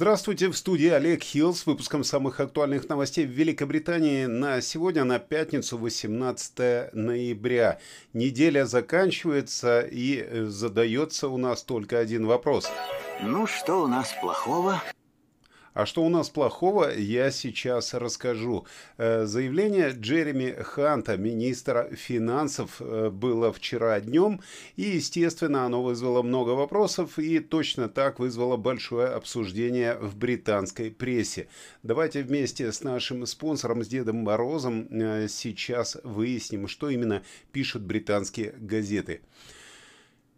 Здравствуйте, в студии Олег Хилл с выпуском самых актуальных новостей в Великобритании на сегодня, на пятницу, 18 ноября. Неделя заканчивается и э, задается у нас только один вопрос. Ну, что у нас плохого? А что у нас плохого, я сейчас расскажу. Э, заявление Джереми Ханта, министра финансов, э, было вчера днем, и, естественно, оно вызвало много вопросов, и точно так вызвало большое обсуждение в британской прессе. Давайте вместе с нашим спонсором, с Дедом Морозом, э, сейчас выясним, что именно пишут британские газеты.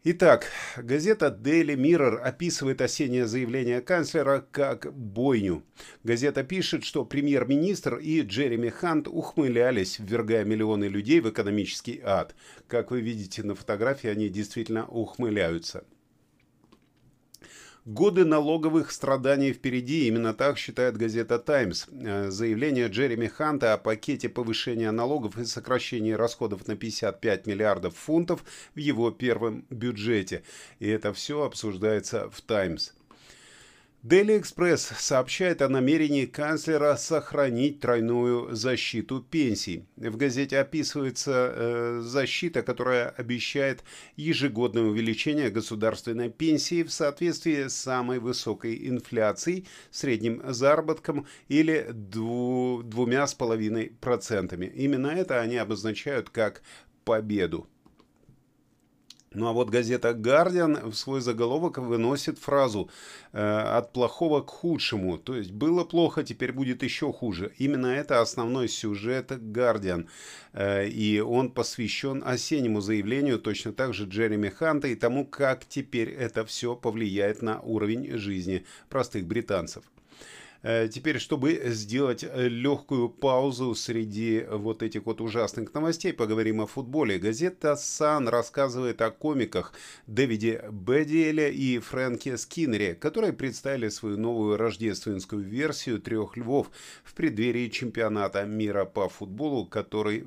Итак, газета Daily Mirror описывает осеннее заявление канцлера как бойню. Газета пишет, что премьер-министр и Джереми Хант ухмылялись, ввергая миллионы людей в экономический ад. Как вы видите на фотографии, они действительно ухмыляются. Годы налоговых страданий впереди, именно так считает газета «Таймс». Э, заявление Джереми Ханта о пакете повышения налогов и сокращении расходов на 55 миллиардов фунтов в его первом бюджете. И это все обсуждается в «Таймс». Daily Express сообщает о намерении канцлера сохранить тройную защиту пенсий. В газете описывается э, защита, которая обещает ежегодное увеличение государственной пенсии в соответствии с самой высокой инфляцией, средним заработком или дву, двумя с половиной процентами. Именно это они обозначают как победу. Ну а вот газета «Гардиан» в свой заголовок выносит фразу э, «от плохого к худшему». То есть было плохо, теперь будет еще хуже. Именно это основной сюжет «Гардиан». Э, и он посвящен осеннему заявлению точно так же Джереми Ханта и тому, как теперь это все повлияет на уровень жизни простых британцев. Э, теперь, чтобы сделать э, легкую паузу среди вот этих вот ужасных новостей, поговорим о футболе. Газета «Сан» рассказывает о комиках Дэвиде Бедиэле и Фрэнке Скиннере, которые представили свою новую рождественскую версию «Трех львов» в преддверии чемпионата мира по футболу, который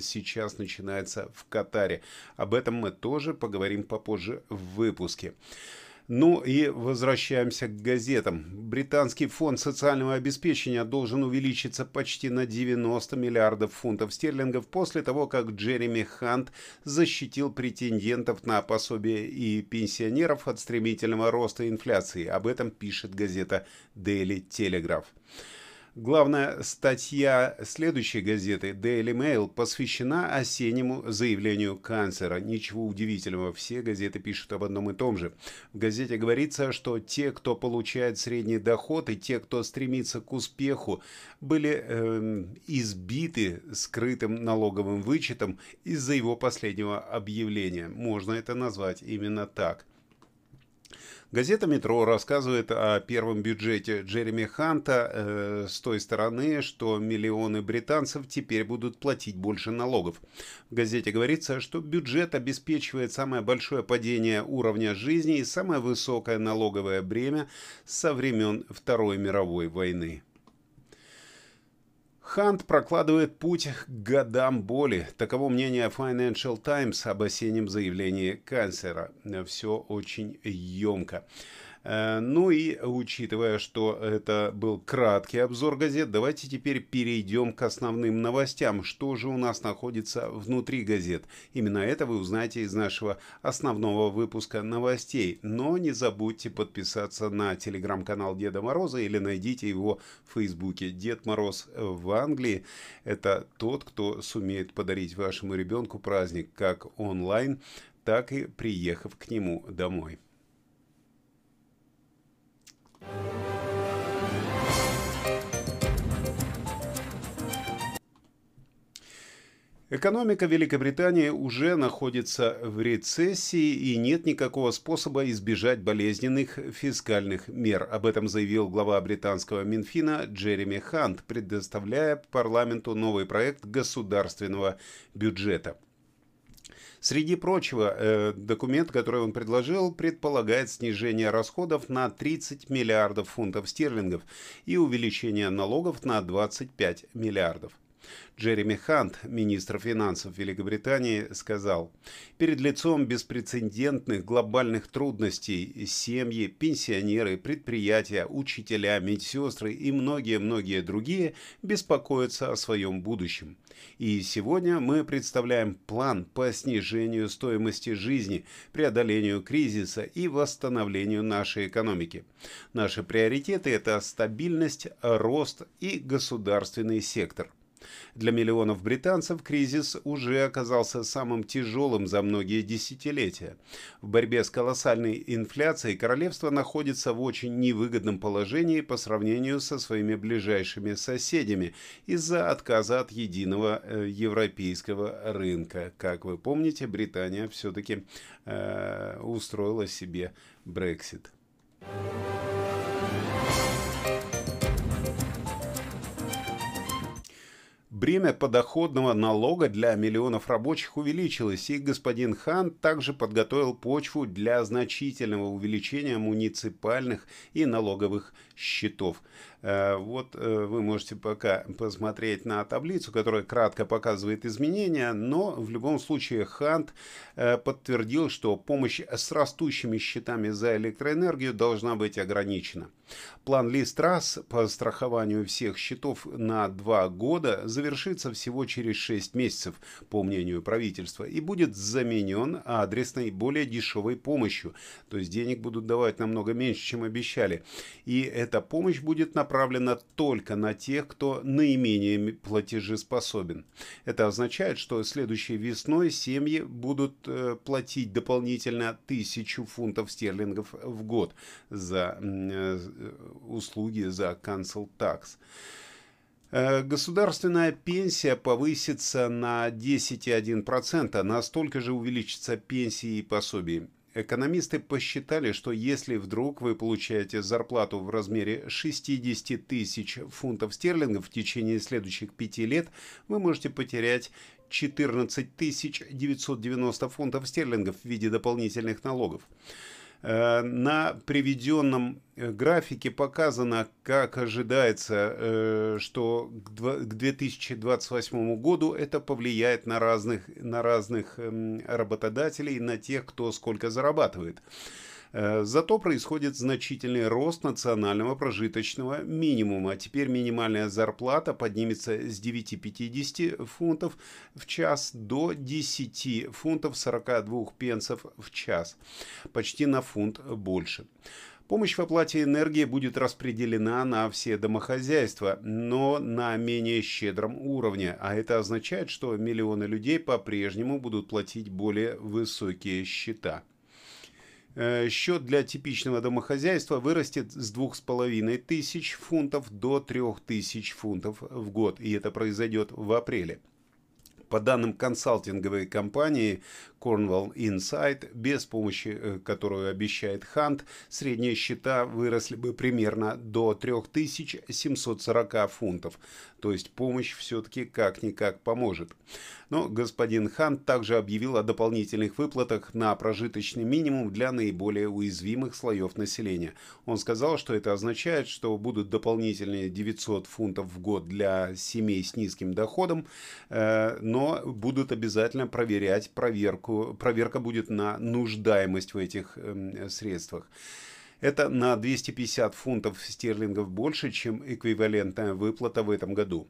сейчас начинается в Катаре. Об этом мы тоже поговорим попозже в выпуске. Ну и возвращаемся к газетам. Британский фонд социального обеспечения должен увеличиться почти на 90 миллиардов фунтов стерлингов после того, как Джереми Хант защитил претендентов на пособие и пенсионеров от стремительного роста инфляции. Об этом пишет газета Daily Telegraph. Главная статья следующей газеты Daily Mail посвящена осеннему заявлению канцлера. Ничего удивительного, все газеты пишут об одном и том же. В газете говорится, что те, кто получает средний доход, и те, кто стремится к успеху, были э, избиты скрытым налоговым вычетом из-за его последнего объявления. Можно это назвать именно так. Газета «Метро» рассказывает о первом бюджете Джереми Ханта э, с той стороны, что миллионы британцев теперь будут платить больше налогов. В газете говорится, что бюджет обеспечивает самое большое падение уровня жизни и самое высокое налоговое бремя со времен Второй мировой войны. Хант прокладывает путь к годам боли. Таково мнение Financial Times об осеннем заявлении канцлера. Все очень емко. Э, ну и учитывая, что это был краткий обзор газет, давайте теперь перейдем к основным новостям. Что же у нас находится внутри газет? Именно это вы узнаете из нашего основного выпуска новостей. Но не забудьте подписаться на телеграм-канал Деда Мороза или найдите его в Фейсбуке. Дед Мороз в Англии – это тот, кто сумеет подарить вашему ребенку праздник как онлайн, так и приехав к нему домой. Экономика Великобритании уже находится в рецессии и нет никакого способа избежать болезненных фискальных мер. Об этом заявил глава британского Минфина Джереми Хант, предоставляя парламенту новый проект государственного бюджета. Среди прочего, э, документ, который он предложил, предполагает снижение расходов на 30 миллиардов фунтов стерлингов и увеличение налогов на 25 миллиардов. Джереми Хант, министр финансов Великобритании, сказал, «Перед лицом беспрецедентных глобальных трудностей семьи, пенсионеры, предприятия, учителя, медсестры и многие-многие другие беспокоятся о своем будущем. И сегодня мы представляем план по снижению стоимости жизни, преодолению кризиса и восстановлению нашей экономики. Наши приоритеты – это стабильность, рост и государственный сектор. Для миллионов британцев кризис уже оказался самым тяжелым за многие десятилетия. В борьбе с колоссальной инфляцией королевство находится в очень невыгодном положении по сравнению со своими ближайшими соседями из-за отказа от единого э, европейского рынка. Как вы помните, Британия все-таки э, устроила себе Брексит. Бремя подоходного налога для миллионов рабочих увеличилось, и господин Хан также подготовил почву для значительного увеличения муниципальных и налоговых счетов. Э, вот э, вы можете пока посмотреть на таблицу, которая кратко показывает изменения, но в любом случае Хант э, подтвердил, что помощь с растущими счетами за электроэнергию должна быть ограничена. План Листрас по страхованию всех счетов на два года завершится всего через 6 месяцев, по мнению правительства, и будет заменен адресной более дешевой помощью. То есть денег будут давать намного меньше, чем обещали. И эта помощь будет направлена только на тех, кто наименее платежеспособен. Это означает, что следующей весной семьи будут э, платить дополнительно тысячу фунтов стерлингов в год за э, услуги за cancel tax. Э, государственная пенсия повысится на 10,1%, настолько же увеличится пенсии и пособия. Экономисты посчитали, что если вдруг вы получаете зарплату в размере 60 тысяч фунтов стерлингов в течение следующих пяти лет, вы можете потерять 14 990 фунтов стерлингов в виде дополнительных налогов. Э, на приведенном э, графике показано, как ожидается, э, что к 2028 году это повлияет на разных, на разных эм, работодателей, на тех, кто сколько зарабатывает. Э, зато происходит значительный рост национального прожиточного минимума. Теперь минимальная зарплата поднимется с 9,50 фунтов в час до 10 фунтов 42 пенсов в час. Почти на фунт больше. Помощь в оплате энергии будет распределена на все домохозяйства, но на менее щедром уровне, а это означает, что миллионы людей по-прежнему будут платить более высокие счета. Э, счет для типичного домохозяйства вырастет с 2500 фунтов до 3000 фунтов в год, и это произойдет в апреле. По данным консалтинговой компании Cornwall Insight, без помощи, э, которую обещает Hunt, средние счета выросли бы примерно до 3740 фунтов. То есть помощь все-таки как-никак поможет. Но господин Хан также объявил о дополнительных выплатах на прожиточный минимум для наиболее уязвимых слоев населения. Он сказал, что это означает, что будут дополнительные 900 фунтов в год для семей с низким доходом, э, но будут обязательно проверять проверку. Проверка будет на нуждаемость в этих эм, средствах. Это на 250 фунтов стерлингов больше, чем эквивалентная выплата в этом году.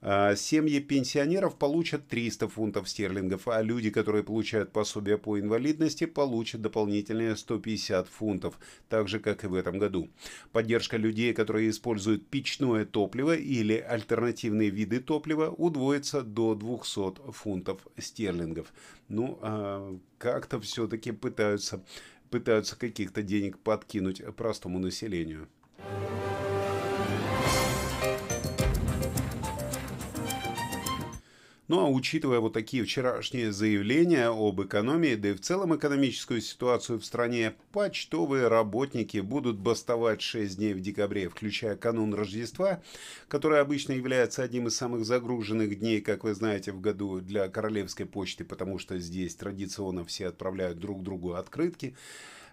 А, семьи пенсионеров получат 300 фунтов стерлингов, а люди, которые получают пособие по инвалидности, получат дополнительные 150 фунтов, так же, как и в этом году. Поддержка людей, которые используют печное топливо или альтернативные виды топлива, удвоится до 200 фунтов стерлингов. Ну, а как-то все-таки пытаются пытаются каких-то денег подкинуть простому населению. Ну а учитывая вот такие вчерашние заявления об экономии, да и в целом экономическую ситуацию в стране, почтовые работники будут бастовать 6 дней в декабре, включая канун Рождества, который обычно является одним из самых загруженных дней, как вы знаете, в году для королевской почты, потому что здесь традиционно все отправляют друг другу открытки.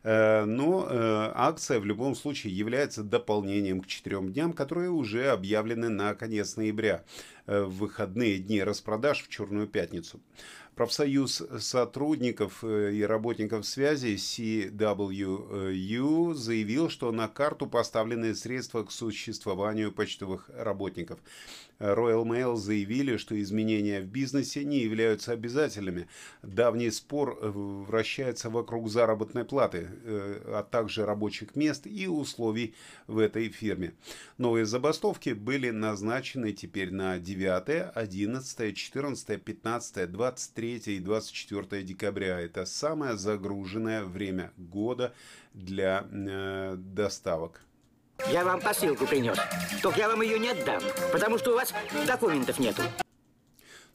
Э, но э, акция в любом случае является дополнением к четырем дням, которые уже объявлены на конец ноября. В выходные дни распродаж в Черную пятницу. Профсоюз сотрудников э, и работников связи CWU заявил, что на карту поставлены средства к существованию почтовых работников. Royal Mail заявили, что изменения в бизнесе не являются обязательными. Давний спор э, вращается вокруг заработной платы, э, а также рабочих мест и условий в этой фирме. Новые забастовки были назначены теперь на 9, 11, 14, 15, 23 и 24 декабря. Это самое загруженное время года для э, доставок. Я вам посылку принес. Только я вам ее не отдам, потому что у вас документов нету.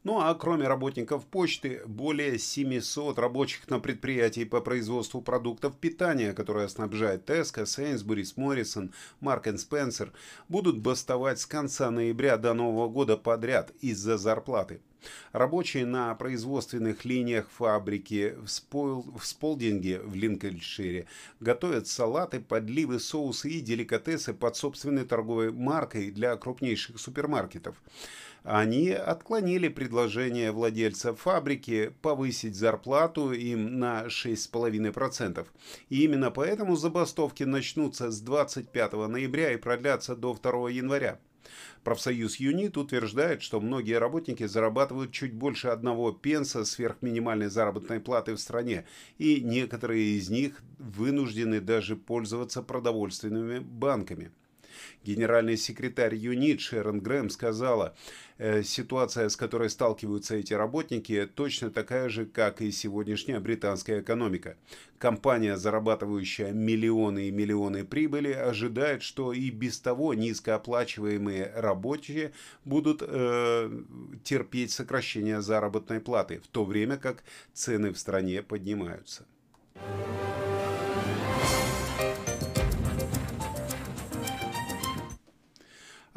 Ну а кроме работников почты, более 700 рабочих на предприятии по производству продуктов питания, которые снабжает Tesco, Sainsbury's, Morrison, Mark Spencer, будут бастовать с конца ноября до Нового года подряд из-за зарплаты. Рабочие на производственных линиях фабрики в, Спойл, в Сполдинге в Линкольншире готовят салаты, подливы, соусы и деликатесы под собственной торговой маркой для крупнейших супермаркетов. Они отклонили предложение владельца фабрики повысить зарплату им на 6,5%. И именно поэтому забастовки начнутся с 25 ноября и продлятся до 2 января. Профсоюз ЮНИТ утверждает, что многие работники зарабатывают чуть больше одного пенса сверх минимальной заработной платы в стране, и некоторые из них вынуждены даже пользоваться продовольственными банками. Генеральный секретарь ЮНИТ Шерон Грэм сказала, э, ситуация, с которой сталкиваются эти работники, точно такая же, как и сегодняшняя британская экономика. Компания, зарабатывающая миллионы и миллионы прибыли, ожидает, что и без того низкооплачиваемые рабочие будут э, терпеть сокращение заработной платы, в то время как цены в стране поднимаются.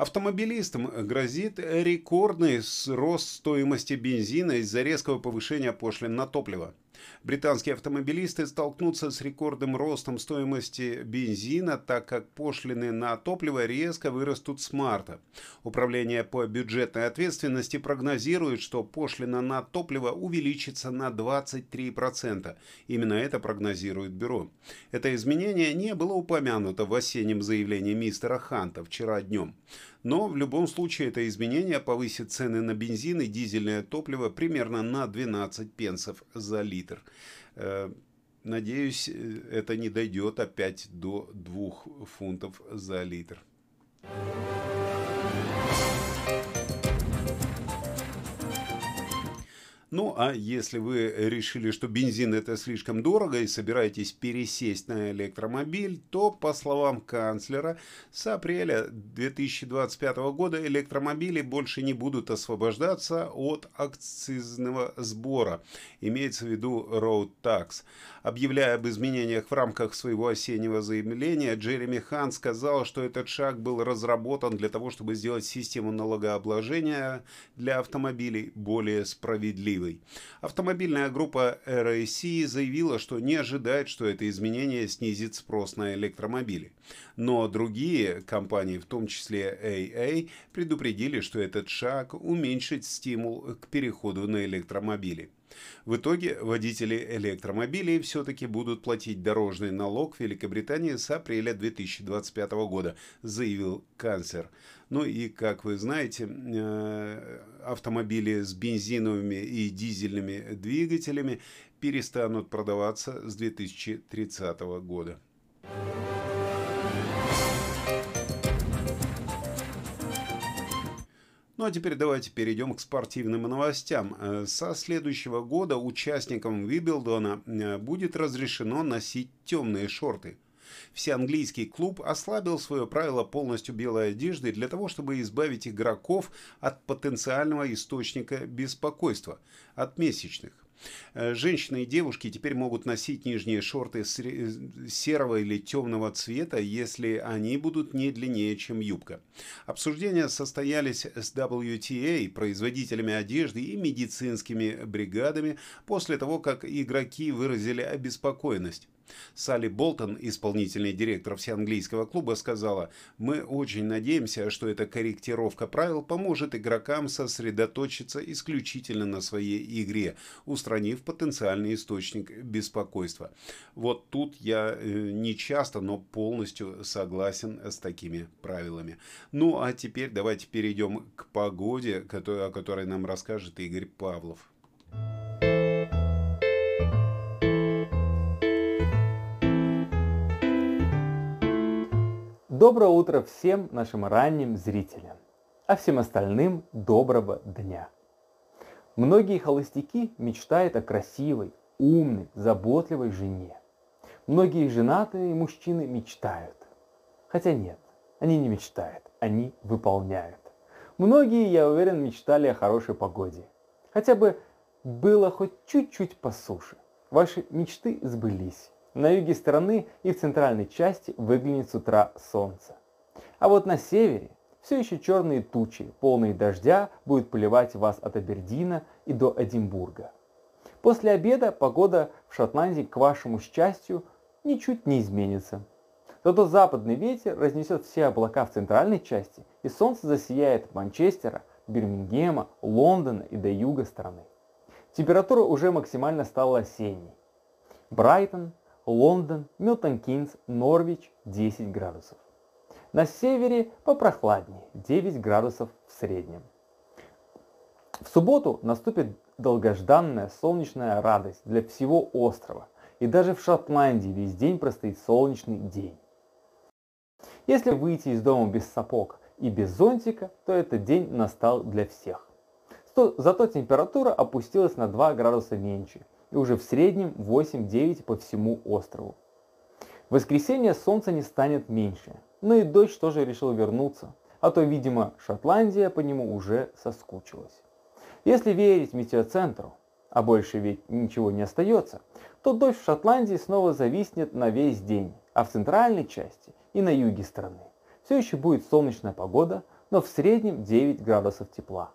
Автомобилистам грозит рекордный рост стоимости бензина из-за резкого повышения пошлин на топливо. Британские автомобилисты столкнутся с рекордным ростом стоимости бензина, так как пошлины на топливо резко вырастут с марта. Управление по бюджетной ответственности прогнозирует, что пошлина на топливо увеличится на 23%. Именно это прогнозирует бюро. Это изменение не было упомянуто в осеннем заявлении мистера Ханта вчера днем. Но в любом случае это изменение повысит цены на бензин и дизельное топливо примерно на 12 пенсов за литр. Э, надеюсь, э, это не дойдет опять до 2 фунтов за литр. Ну, а если вы решили, что бензин это слишком дорого и собираетесь пересесть на электромобиль, то, по словам канцлера, с апреля 2025 года электромобили больше не будут освобождаться от акцизного сбора. Имеется в виду road tax. Объявляя об изменениях в рамках своего осеннего заявления, Джереми Хан сказал, что этот шаг был разработан для того, чтобы сделать систему налогообложения для автомобилей более справедливой. Автомобильная группа RAC заявила, что не ожидает, что это изменение снизит спрос на электромобили. Но другие компании, в том числе AA, предупредили, что этот шаг уменьшит стимул к переходу на электромобили. В итоге водители электромобилей все-таки будут платить дорожный налог в Великобритании с апреля 2025 года, заявил канцлер. Ну и, как вы знаете, э, автомобили с бензиновыми и дизельными двигателями перестанут продаваться с 2030 года. Ну а теперь давайте перейдем к спортивным новостям. Э, со следующего года участникам Вибелдона э, будет разрешено носить темные шорты. Всеанглийский клуб ослабил свое правило полностью белой одежды для того, чтобы избавить игроков от потенциального источника беспокойства, от месячных. Э, женщины и девушки теперь могут носить нижние шорты серого или темного цвета, если они будут не длиннее, чем юбка. Обсуждения состоялись с WTA, производителями одежды и медицинскими бригадами после того, как игроки выразили обеспокоенность. Салли Болтон, исполнительный директор всеанглийского клуба, сказала, «Мы очень надеемся, что эта корректировка правил поможет игрокам сосредоточиться исключительно на своей игре, устранив потенциальный источник беспокойства». Вот тут я э, не часто, но полностью согласен с такими правилами. Ну а теперь давайте перейдем к погоде, о которой нам расскажет Игорь Павлов. Доброе утро всем нашим ранним зрителям, а всем остальным доброго дня. Многие холостяки мечтают о красивой, умной, заботливой жене. Многие женатые мужчины мечтают. Хотя нет, они не мечтают, они выполняют. Многие, я уверен, мечтали о хорошей погоде. Хотя бы было хоть чуть-чуть по суше. Ваши мечты сбылись. На юге страны и в центральной части выглянет с утра солнце. А вот на севере все еще черные тучи, полные дождя, будут поливать вас от Абердина и до Эдинбурга. После обеда погода в Шотландии, к вашему счастью, ничуть не изменится. Зато западный ветер разнесет все облака в центральной части, и солнце засияет Манчестера, Бирмингема, Лондона и до юга страны. Температура уже максимально стала осенней. Брайтон, Лондон, Милтон Кинс, Норвич 10 градусов. На севере попрохладнее 9 градусов в среднем. В субботу наступит долгожданная солнечная радость для всего острова. И даже в Шотландии весь день простоит солнечный день. Если выйти из дома без сапог и без зонтика, то этот день настал для всех. Зато температура опустилась на 2 градуса меньше, и уже в среднем 8-9 по всему острову. В воскресенье солнце не станет меньше, но и дождь тоже решил вернуться, а то, видимо, Шотландия по нему уже соскучилась. Если верить метеоцентру, а больше ведь ничего не остается, то дождь в Шотландии снова зависнет на весь день, а в центральной части и на юге страны все еще будет солнечная погода, но в среднем 9 градусов тепла.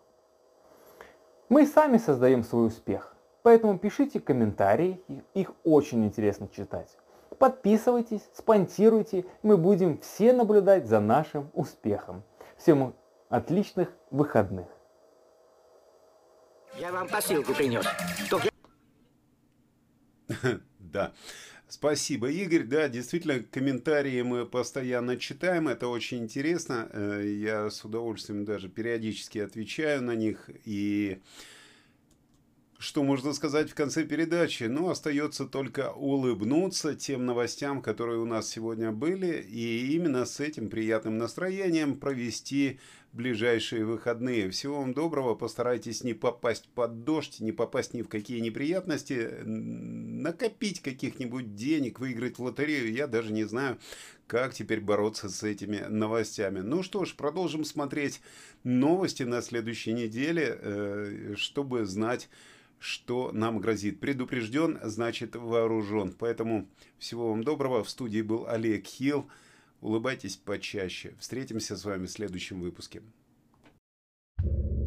Мы сами создаем свой успех, Поэтому пишите комментарии, их очень интересно читать. Подписывайтесь, спонсируйте, мы будем все наблюдать за нашим успехом. Всем отличных выходных. Я вам посылку принес. Только... Да. Спасибо, Игорь. Да, действительно, комментарии мы постоянно читаем. Это очень интересно. Э, я с удовольствием даже периодически отвечаю на них. И что можно сказать в конце передачи? Ну, остается только улыбнуться тем новостям, которые у нас сегодня были, и именно с этим приятным настроением провести ближайшие выходные. Всего вам доброго, постарайтесь не попасть под дождь, не попасть ни в какие неприятности, накопить каких-нибудь денег, выиграть в лотерею. Я даже не знаю, как теперь бороться с этими новостями. Ну что ж, продолжим смотреть новости на следующей неделе, э, чтобы знать что нам грозит. Предупрежден, значит вооружен. Поэтому всего вам доброго. В студии был Олег Хилл. Улыбайтесь почаще. Встретимся с вами в следующем выпуске. thank you